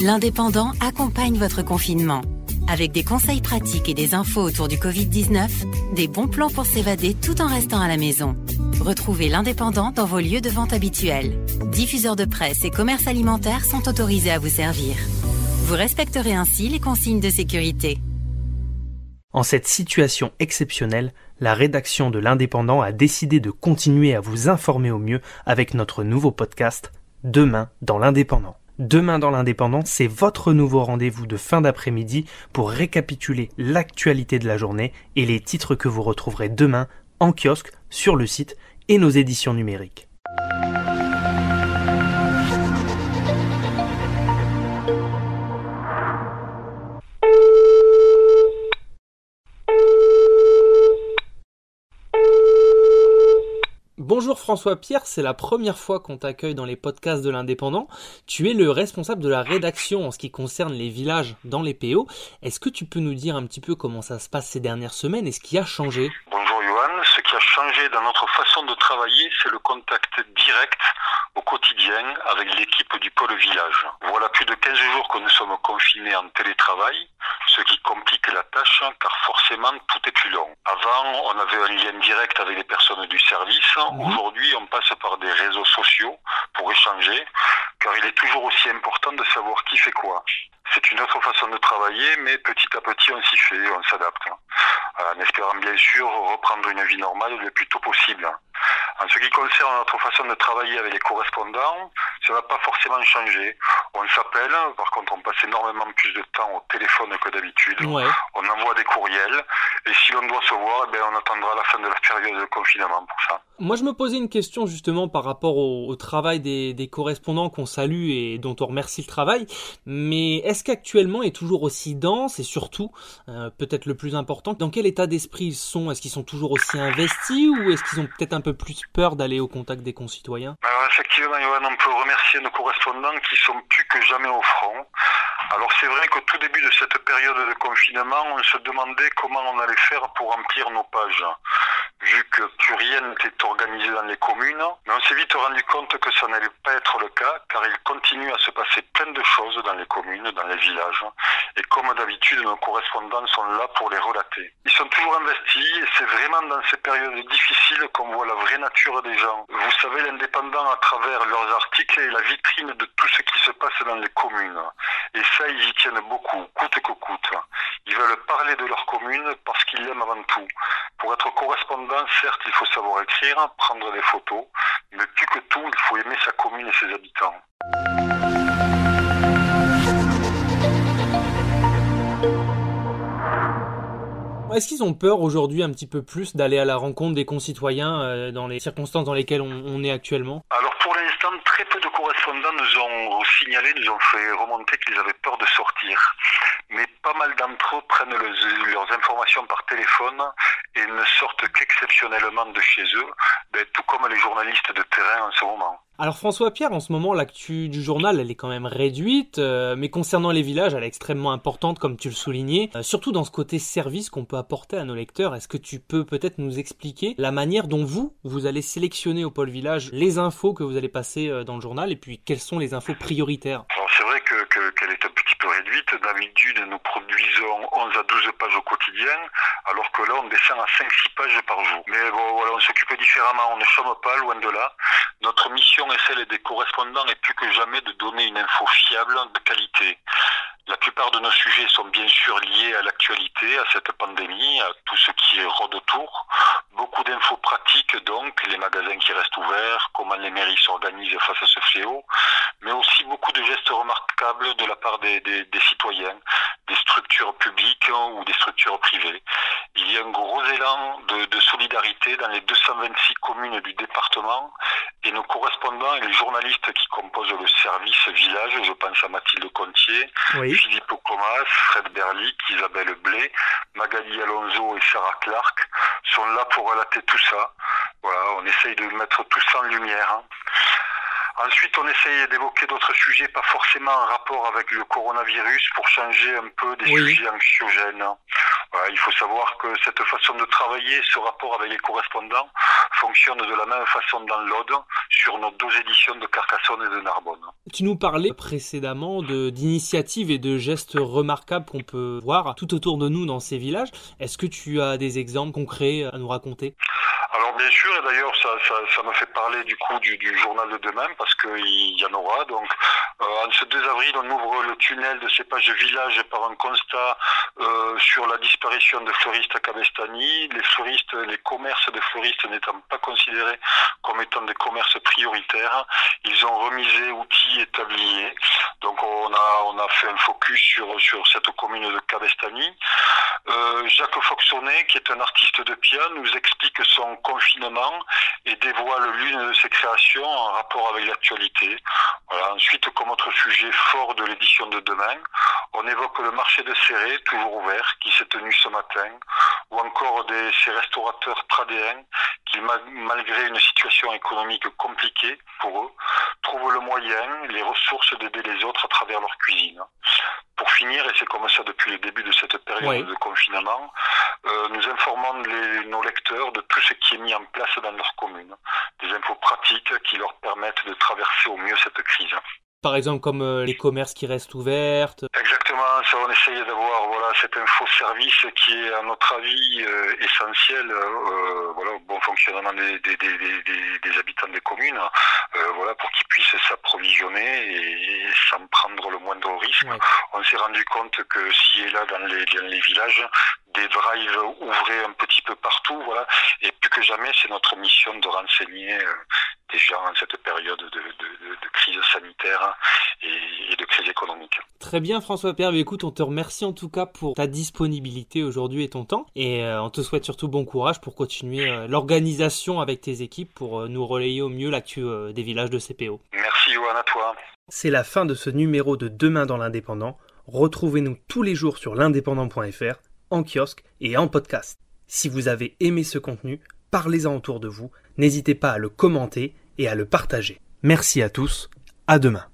L'Indépendant accompagne votre confinement. Avec des conseils pratiques et des infos autour du Covid-19, des bons plans pour s'évader tout en restant à la maison. Retrouvez l'Indépendant dans vos lieux de vente habituels. Diffuseurs de presse et commerces alimentaires sont autorisés à vous servir. Vous respecterez ainsi les consignes de sécurité. En cette situation exceptionnelle, la rédaction de l'Indépendant a décidé de continuer à vous informer au mieux avec notre nouveau podcast Demain dans l'Indépendant. Demain dans l'Indépendant, c'est votre nouveau rendez-vous de fin d'après-midi pour récapituler l'actualité de la journée et les titres que vous retrouverez demain en kiosque, sur le site et nos éditions numériques. Bonjour François Pierre, c'est la première fois qu'on t'accueille dans les podcasts de l'Indépendant. Tu es le responsable de la rédaction en ce qui concerne les villages dans les PO. Est-ce que tu peux nous dire un petit peu comment ça se passe ces dernières semaines et ce qui a changé? Qui a changé dans notre façon de travailler, c'est le contact direct au quotidien avec l'équipe du pôle village. Voilà plus de 15 jours que nous sommes confinés en télétravail, ce qui complique la tâche car forcément tout est plus long. Avant, on avait un lien direct avec les personnes du service. Mhm. Aujourd'hui, on passe par des réseaux sociaux pour échanger car il est toujours aussi important de savoir qui fait quoi. C'est une autre façon de travailler, mais petit à petit, on s'y fait, on s'adapte. En espérant bien sûr reprendre une vie normale le plus tôt possible. En ce qui concerne notre façon de travailler avec les correspondants, ça n'a pas forcément changé. On s'appelle, par contre on passe énormément plus de temps au téléphone que d'habitude. On envoie des courriels et si on doit se voir, eh on attendra la fin de la période de confinement pour ça. Moi je me posais une question justement par rapport au, travail des, correspondants qu'on salue et dont on remercie le travail. Mais est-ce qu'actuellement est toujours aussi dense et surtout, euh, peut-être le plus important, dans quel état d'esprit ils sont? Est-ce qu'ils sont toujours aussi investis ou est-ce qu'ils ont peut-être un peu plus peur d'aller au contact des concitoyens? Alors effectivement, Johan, on peut remercier nos correspondants qui sont plus que jamais au front. Alors c'est vrai qu'au tout début de cette période de confinement, on se demandait comment on allait faire pour remplir nos pages, vu que plus rien n'était organisé dans les communes. Mais on s'est vite rendu compte que ça n'allait pas être le cas, car il continue à se passer plein de choses dans les communes, dans les villages. Et comme d'habitude, nos correspondants sont là pour les relater. Ils sont toujours investis et c'est vraiment dans ces périodes difficiles qu'on voit la vraie nature des gens. Vous savez, l'indépendant à travers leurs articles est la vitrine de tout ce qui se passe dans les communes. Et ça, ils y tiennent beaucoup, coûte que coûte. Ils veulent parler de leur commune parce qu'ils l'aiment avant tout. Pour être correspondant, certes, il faut savoir écrire, prendre des photos, mais plus que tout, il faut aimer sa commune et ses habitants. Est-ce qu'ils ont peur aujourd'hui un petit peu plus d'aller à la rencontre des concitoyens euh, dans les circonstances dans lesquelles on, est actuellement? Alors pour l'instant, très peu de correspondants nous ont signalé, nous ont fait remonter qu'ils avaient peur de sortir. Mais pas mal d'entre eux prennent leurs informations par téléphone et ne sortent qu'exceptionnellement de chez eux, ben, tout comme les journalistes de terrain en ce moment. Alors François Pierre, en ce moment, l'actu du journal, elle est quand même réduite, euh, mais concernant les villages, elle est extrêmement importante, comme tu le soulignais, euh, surtout dans ce côté service qu'on peut apporter à nos lecteurs. Est-ce que tu peux peut-être nous expliquer la manière dont vous, vous allez sélectionner au pôle village les infos que vous allez passer euh, dans le journal, et puis quelles sont les infos prioritaires? C'est vrai qu'elle que, est un petit peu réduite. D'habitude, nous produisons 11 à 12 pages au quotidien, alors que là, on descend à 5-6 pages par jour. Mais bon, voilà, on s'occupe différemment, on ne chôme pas, loin de là. Notre mission et celle des correspondants est plus que jamais de donner une info fiable, de qualité. La plupart de nos sujets sont bien sûr liés à l'actualité, à cette pandémie, à tout ce qui rôde autour. Beaucoup d'infos pratiques donc, les magasins qui restent ouverts, comment les mairies s'organisent face à ce fléau, mais aussi beaucoup de gestes remarquables de la part des, citoyens, des structures publiques ou des structures privées. Il y a un gros élan de, de solidarité dans les 226 communes du département et nos correspondants et les journalistes qui composent le service village, je pense à Mathilde Contier, Philippe Comas, Fred Berlic, Isabelle Blé, Magali Alonso et Sarah Clark, sont là pour relater tout ça. Voilà, on essaye de mettre tout ça en lumière. Hein. Ensuite, on essaye d'évoquer d'autres sujets, pas forcément en rapport avec le coronavirus, pour changer un peu des sujets anxiogènes. il faut savoir que cette façon de travailler, ce rapport avec les correspondants, fonctionne de la même façon dans l'Aude sur nos deux éditions de Carcassonne et de Narbonne. Tu nous parlais précédemment d'initiatives et de gestes remarquables qu'on peut voir tout autour de nous dans ces villages. Est-ce que tu as des exemples concrets à nous raconter? Alors bien sûr, et d'ailleurs ça, ça, ça, me fait parler du coup du, du journal de demain parce qu'il y en aura. Donc euh, en ce 2 avril, on ouvre le tunnel de cépage village par un constat euh, sur la disparition de fleuristes à Cabestany. Les fleuristes, les commerces de fleuristes n'étant pas considérés comme étant des commerces prioritaires, ils ont remisé outils établis. Donc on a fait un focus sur cette commune de Cabestany. Euh, Jacques Foxonnet, qui est un artiste de piano, nous explique son confinement et dévoile l'une de ses créations en rapport avec l'actualité. Ensuite, comme autre sujet fort de l'édition de demain, on évoque le marché de Serré, toujours ouvert, qui s'est tenu ce matin, ou encore des, ces restaurateurs pradéens qui, malgré une situation économique compliquée pour eux, trouvent le moyen, les ressources d'aider les autres à travers leur cuisine. Pour finir, et c'est comme ça depuis le début de cette période de confinement, euh, nous informons les, nos lecteurs de tout ce qui est mis en place dans leur commune, des infos pratiques qui leur permettent de traverser au mieux cette crise. Par exemple, comme euh, les commerces qui restent ouverts. Exactement, ça on essaye d'avoir voilà cette info service qui est à notre avis euh, essentiel euh, voilà au bon fonctionnement des, des, des, des habitants des communes voilà pour qu'ils puissent s'approvisionner et, sans prendre le moindre risque. On s'est rendu compte que si et là dans les, dans les villages des drives ouvraient un petit peu partout voilà et plus que jamais c'est notre mission de renseigner déjà en cette période de, de, de crise sanitaire et, et, de crise économique. Très bien François Perbe, écoute, on te remercie en tout cas pour ta disponibilité aujourd'hui et ton temps et euh, on te souhaite surtout bon courage pour continuer euh, l'organisation avec tes équipes pour euh, nous relayer au mieux l'actu euh, des villages de CPO. Merci Johan, à toi. C'est la fin de ce numéro de Demain dans l'Indépendant. Retrouvez-nous tous les jours sur l'indépendant.fr, en kiosque et en podcast. Si vous avez aimé ce contenu, parlez-en autour de vous, n'hésitez pas à le commenter et à le partager. Merci à tous, à demain.